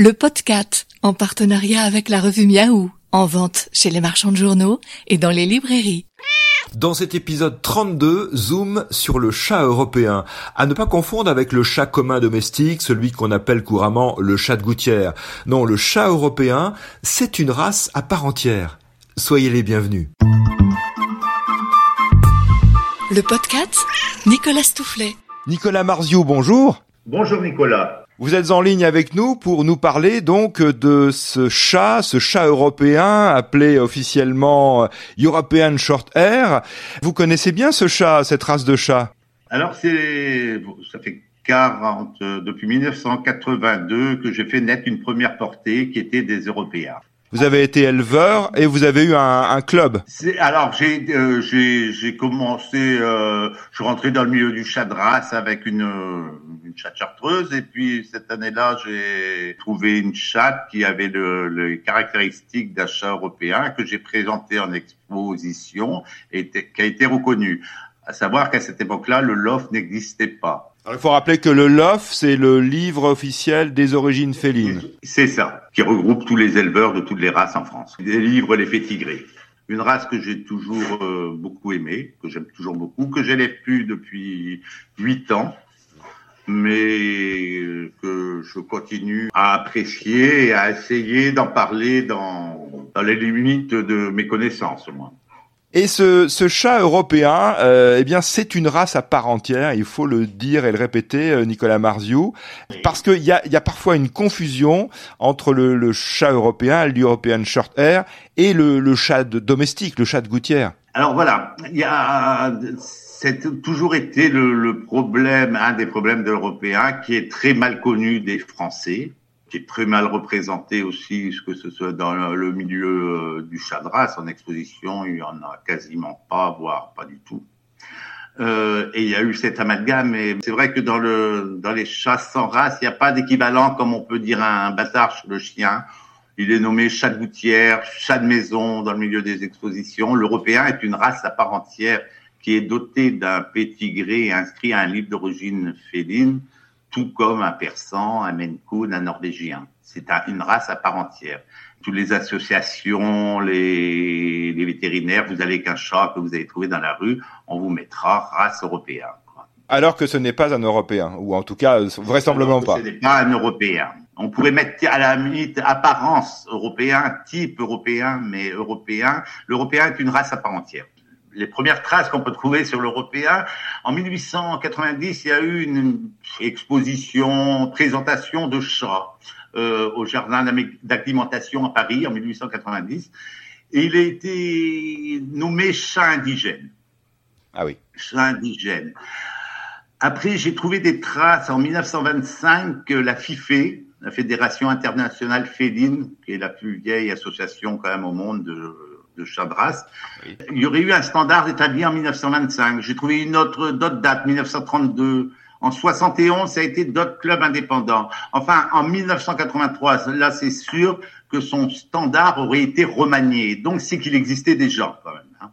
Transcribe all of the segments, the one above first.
le podcast en partenariat avec la revue Miaou, en vente chez les marchands de journaux et dans les librairies. Dans cet épisode 32, zoom sur le chat européen, à ne pas confondre avec le chat commun domestique, celui qu'on appelle couramment le chat de gouttière. Non, le chat européen, c'est une race à part entière. Soyez les bienvenus. Le podcast Nicolas Stoufflet. Nicolas Marzio, bonjour. Bonjour Nicolas. Vous êtes en ligne avec nous pour nous parler donc de ce chat, ce chat européen appelé officiellement European Short Hair. Vous connaissez bien ce chat, cette race de chat? Alors c'est, ça fait 40, depuis 1982 que j'ai fait naître une première portée qui était des Européens. Vous avez été éleveur et vous avez eu un, un club. Alors j'ai euh, j'ai commencé, euh, je suis rentré dans le milieu du chat de race avec une, euh, une chatte chartreuse et puis cette année-là j'ai trouvé une chatte qui avait le, les caractéristiques d'un chat européen que j'ai présenté en exposition et qui a été reconnu. À savoir qu'à cette époque-là, le loft n'existait pas. Il faut rappeler que le LOF, c'est le livre officiel des origines félines. C'est ça, qui regroupe tous les éleveurs de toutes les races en France. Des livres les fait tigrer. Une race que j'ai toujours euh, beaucoup aimée, que j'aime toujours beaucoup, que j'élève plus depuis huit ans, mais que je continue à apprécier et à essayer d'en parler dans, dans les limites de mes connaissances, moi. Et ce, ce chat européen, euh, eh bien, c'est une race à part entière. Il faut le dire et le répéter, euh, Nicolas Marziou, parce qu'il y a, y a parfois une confusion entre le, le chat européen, l'European Short Hair, et le, le chat de, domestique, le chat de gouttière. Alors voilà, il y a c'est toujours été le, le, problème, un des problèmes de l'Européen, qui est très mal connu des Français qui est très mal représenté aussi, que ce soit dans le milieu euh, du chat de race en exposition, il y en a quasiment pas, voire pas du tout. Euh, et il y a eu cet amalgame. Et c'est vrai que dans le dans les chats sans race, il n'y a pas d'équivalent, comme on peut dire un bâtard le chien. Il est nommé chat de gouttière, chat de maison dans le milieu des expositions. L'Européen est une race à part entière qui est dotée d'un pétigré inscrit à un livre d'origine féline tout comme un persan, un Maine un norvégien. C'est une race à part entière. Toutes les associations, les, les vétérinaires, vous allez qu'un chat que vous avez trouvé dans la rue, on vous mettra race européenne. Alors que ce n'est pas un Européen, ou en tout cas vraisemblablement pas. Ce n'est pas un Européen. On pourrait mettre à la limite apparence européen, type européen, mais européen. L'Européen est une race à part entière les premières traces qu'on peut trouver sur l'européen. En 1890, il y a eu une exposition, présentation de chats euh, au jardin d'acclimatation à Paris en 1890. Et il a été nommé chat indigène. Ah oui. Chat indigène. Après, j'ai trouvé des traces en 1925 que la FIFE, la Fédération internationale féline, qui est la plus vieille association quand même au monde de de Chabras. Il y aurait eu un standard établi en 1925. J'ai trouvé une autre d'autres date, 1932. En 71, ça a été d'autres clubs indépendants. Enfin, en 1983, là, c'est sûr que son standard aurait été remanié. Donc, c'est qu'il existait déjà, quand même. Hein.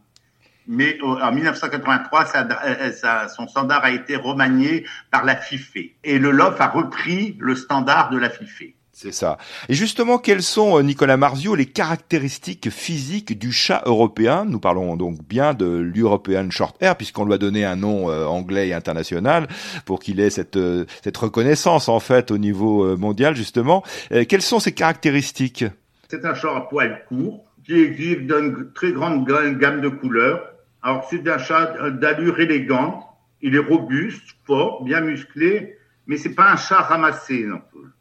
Mais en 1983, ça, euh, ça, son standard a été remanié par la FIFE. Et le LOF a repris le standard de la FIFE. C'est ça. Et justement, quelles sont, euh, Nicolas Marzio, les caractéristiques physiques du chat européen? Nous parlons donc bien de l'European Short Hair, puisqu'on lui a donné un nom euh, anglais et international pour qu'il ait cette, euh, cette reconnaissance, en fait, au niveau mondial, justement. quelles sont ces caractéristiques? C'est un chat à poils courts, qui existe d'une très grande gamme de couleurs. Alors, c'est un chat d'allure élégante. Il est robuste, fort, bien musclé, mais c'est pas un chat ramassé non plus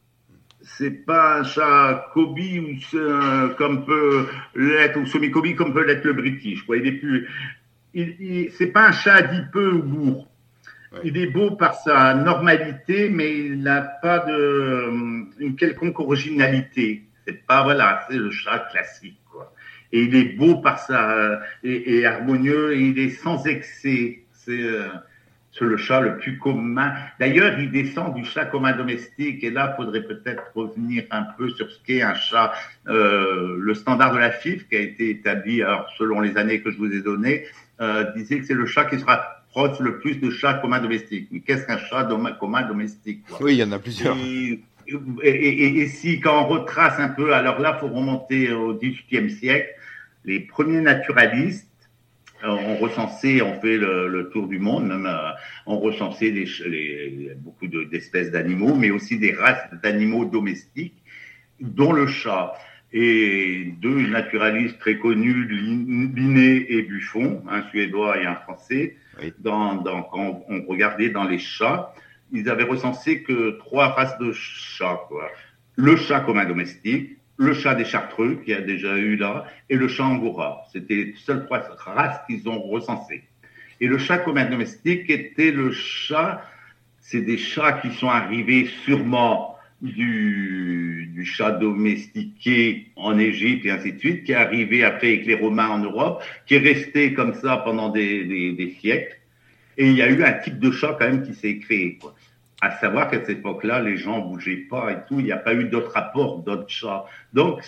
c'est pas un chat Kobe ou comme peut l'être ou semi Kobe comme peut l'être le British. Quoi. Il est plus, il, c'est pas un chat adipeux ou bourre. Il est beau par sa normalité, mais il n'a pas de une quelconque originalité. C'est pas voilà, c'est le chat classique quoi. Et il est beau par sa et, et harmonieux, et il est sans excès. C'est euh, c'est le chat le plus commun. D'ailleurs, il descend du chat commun domestique. Et là, il faudrait peut-être revenir un peu sur ce qu'est un chat. Euh, le standard de la FIF, qui a été établi alors, selon les années que je vous ai données, euh, disait que c'est le chat qui sera proche le plus de chats communs domestiques. Mais qu'est-ce qu'un chat commun domestique Oui, il y en a plusieurs. et, si quand on retrace un peu, alors là, faut remonter au XVIIIe siècle, les premiers naturalistes ont recensé, on fait le, tour du monde, même euh, on recensé des, les, beaucoup d'espèces d'animaux, mais aussi des races d'animaux domestiques, dont le chat. Et deux naturalistes très connus, Linné et Buffon, un suédois et un français, dans, dans, quand on regardait dans les chats, ils avaient recensé que trois races de chats. Quoi. Le chat commun domestique, le chat des Chartreux, qui a déjà eu là, et le chat angora. C'était les seules trois races qu'ils ont recensées. Et le chat commun domestique était le chat, c'est des chats qui sont arrivés sûrement du, chat domestiqué en Égypte et ainsi de suite, qui est arrivé après avec les Romains en Europe, qui est resté comme ça pendant des, des, des siècles. Et il y a eu un type de chat quand même qui s'est créé. Quoi. À savoir qu'à cette époque-là, les gens bougeaient pas et tout. Il n'y a pas eu d'autres rapports d'autres chats. Donc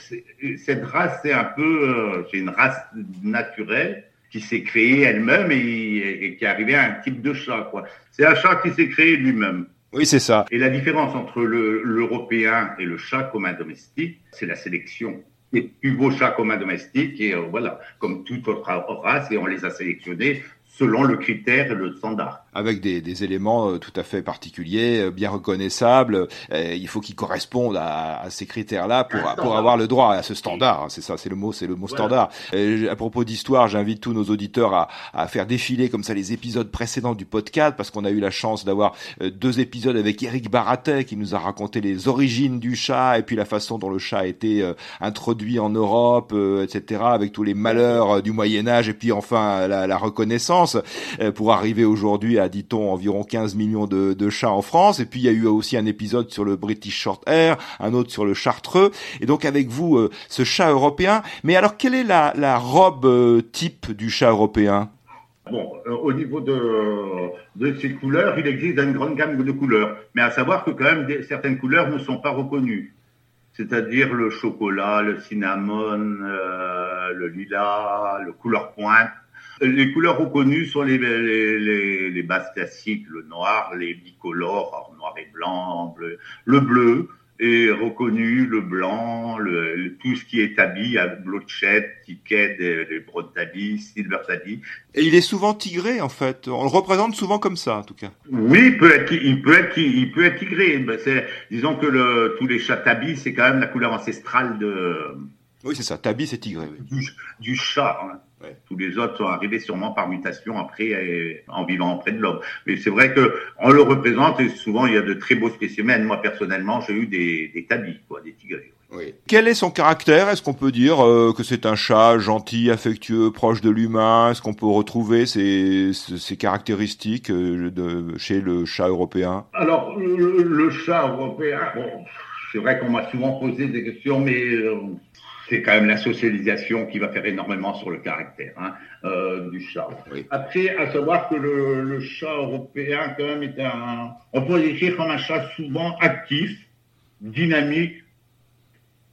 cette race, c'est un peu, euh, c'est une race naturelle qui s'est créée elle-même et, qui est arrivée à un type de chat. Quoi. C'est un chat qui s'est créé lui-même. Oui, c'est ça. Et la différence entre l'européen et le chat commun domestique, c'est la sélection. Les plus beaux chats communs domestiques, et euh, voilà, comme toute autre race, et on les a sélectionnés selon le critère et le standard avec des, des, éléments euh, tout à fait particuliers, euh, bien reconnaissables. Euh, il faut qu'ils correspondent à, à, ces critères-là pour, pour avoir le droit à ce standard. Hein, c'est ça, c'est le mot, c'est le mot standard. à propos d'histoire, j'invite tous nos auditeurs à, à, faire défiler comme ça les épisodes précédents du podcast parce qu'on a eu la chance d'avoir deux épisodes avec Eric Baratet qui nous a raconté les origines du chat et puis la façon dont le chat a été introduit en Europe, etc. Avec tous les malheurs du Moyen Âge et puis enfin la, la reconnaissance pour arriver aujourd'hui à dit-on, environ 15 millions de, chats en France. Et puis il y a eu aussi un épisode sur le British Short Hair, un autre sur le Chartreux. Et donc avec vous, euh, ce chat européen. Mais alors, quelle est la, robe euh, type du chat européen? Bon, euh, au niveau de, de ces couleurs, il existe une grande gamme de couleurs. Mais à savoir que quand même, certaines couleurs ne sont pas reconnues c'est-à-dire le chocolat, le cinnamon, le lilas, le couleur pointe. Les couleurs reconnues sont les, les, les, les bases classiques, le noir, les bicolores, noir et blanc, bleu, le bleu est reconnu, le blanc, le, tout ce qui est tabi, blochette, ticket, les brodes tabi, silver tabi. Et il est souvent tigré en fait. On le représente souvent comme ça en tout cas. Oui, il peut être, il peut être, il peut être tigré. Ben, disons que le, tous les chats tabi, c'est quand même la couleur ancestrale de. Oui, c'est ça. Tabi, c'est tigré. Du, du, chat. Hein. Tous les autres sont arrivés sûrement par mutation après euh, en vivant près de l'homme. Mais c'est vrai que on le représente et souvent il y a de très beaux spécimens. Moi personnellement, j'ai eu des, des tabis, quoi, des tigrés. Oui. Quel est son caractère? Est-ce qu'on peut dire euh, que c'est un chat gentil, affectueux, proche de l'humain? Est-ce qu'on peut retrouver ces, ces caractéristiques euh, de, chez le chat européen? Alors, le, chat européen, bon, c'est vrai qu'on m'a souvent posé des questions, mais c'est quand même la socialisation qui va faire énormément sur le caractère hein, euh, du chat. Après, à savoir que le, le, chat européen, quand même, est un... On peut le décrire comme un chat souvent actif, dynamique,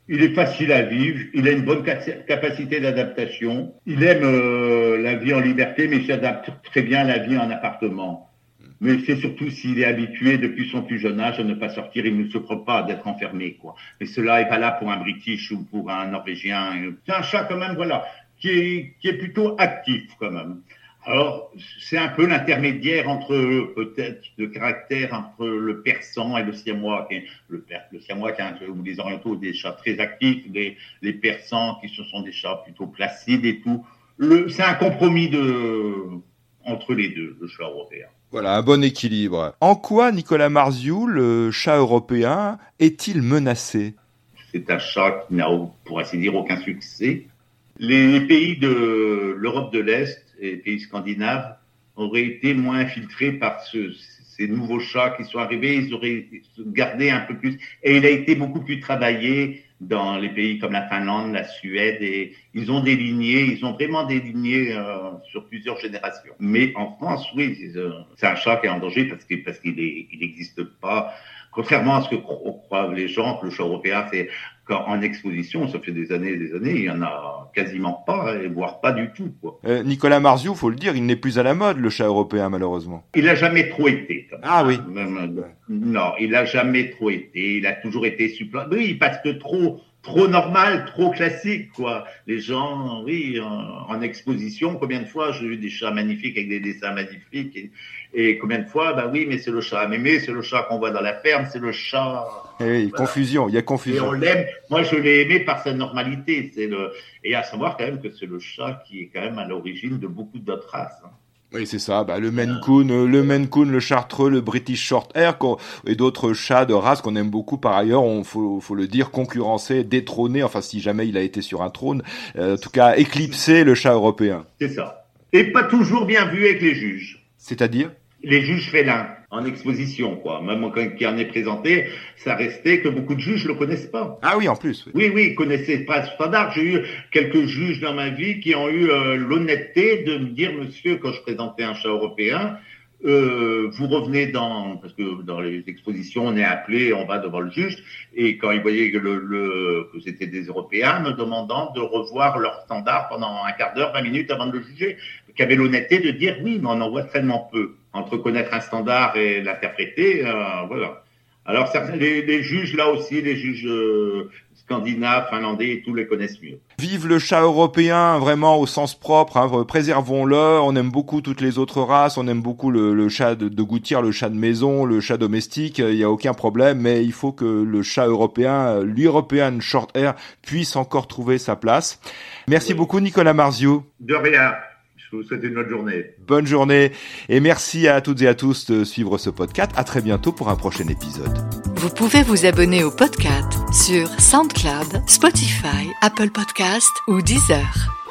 il est facile à vivre, il a une bonne capacité d'adaptation, il aime euh, la vie en liberté, mais il s'adapte très bien à la vie en appartement. Mais c'est surtout s'il est habitué depuis son plus jeune âge à ne pas sortir, il ne souffre pas d'être enfermé, quoi. Mais cela est pas là pour un British ou pour un Norvégien. C'est un chat quand même, voilà, qui est, plutôt actif quand même. Alors, c'est un peu l'intermédiaire entre peut-être de caractère entre le persan et le siamois. Le, le siamois ou les orientaux des chats très actifs, les, persans qui ce sont des chats plutôt placides et tout. C'est un compromis entre les deux, le chat européen. Voilà, un bon équilibre. En quoi Nicolas Marziou, le chat européen, est-il menacé? C'est un chat qui n'a, pour ainsi dire, aucun succès. Les pays de l'Europe de l'Est et les pays scandinaves auraient été moins infiltrés par ces nouveaux chats qui sont arrivés, ils auraient gardé un peu plus. Et il a été beaucoup plus travaillé dans les pays comme la Finlande, la Suède, et ils ont des lignées, ils ont vraiment des lignées euh, sur plusieurs générations. Mais en France, oui, c'est un chat qui est en danger parce qu'il parce qu'il il n'existe pas Contrairement à ce que croient les gens, que le chat européen, c'est en exposition, ça fait des années et des années, il y en a quasiment pas, voire pas du tout. Quoi. Euh, Nicolas Marziou, faut le dire, il n'est plus à la mode, le chat européen, malheureusement. Il a jamais trop été. Ah oui. non, il a jamais trop été. Il a toujours été super. Oui, parce que trop trop normal, trop classique, quoi. Les gens, oui, en, exposition, combien de fois j'ai vu des chats magnifiques avec des dessins magnifiques et, combien de fois, bah oui, mais c'est le chat à mémé, c'est le chat qu'on voit dans la ferme, c'est le chat. Eh oui, confusion, il y a confusion. Et on l'aime. Moi, je l'ai aimé par sa normalité. C'est le et à savoir quand même que c'est le chat qui est quand même à l'origine de beaucoup d'autres races. Hein. Oui, c'est ça. Bah, le Maine Coon, euh, le Maine Coon, le Chartreux, le British Shorthair et d'autres chats de race qu'on aime beaucoup par ailleurs. On faut, faut le dire, concurrencer, détrôner. Enfin, si jamais il a été sur un trône, euh, en tout cas éclipser le chat européen. C'est ça. Et pas toujours bien vu avec les juges. C'est-à-dire? Les juges félins en exposition, quoi. Même quand il en est présenté, ça restait que beaucoup de juges le connaissent pas. Ah oui, en plus. Oui, oui, ils connaissaient pas ce standard. J'ai eu quelques juges dans ma vie qui ont eu euh, l'honnêteté de me dire, monsieur, quand je présentais un chat européen, euh, vous revenez dans parce que dans les expositions on est appelé, on va devant le juge et quand ils voyaient que, le, le que c'était des Européens, me demandant de revoir leur standard pendant un quart d'heure, 20 minutes avant de le juger, qui avait l'honnêteté de dire oui, mais on en voit tellement peu entre connaître un standard et l'interpréter, euh, voilà. Alors les, les, juges là aussi, les juges euh, scandinaves, finlandais, tous les connaissent mieux. Vive le chat européen, vraiment au sens propre, hein, préservons-le. On aime beaucoup toutes les autres races, on aime beaucoup le, chat de, de, gouttière, le chat de maison, le chat domestique, il n'y a aucun problème, mais il faut que le chat européen, l'European Short Hair, puisse encore trouver sa place. Merci beaucoup Nicolas Marzio. De rien. Je vous souhaite une bonne journée. Bonne journée et merci à toutes et à tous de suivre ce podcast. À très bientôt pour un prochain épisode. Vous pouvez vous abonner au podcast sur SoundCloud, Spotify, Apple Podcast ou Deezer.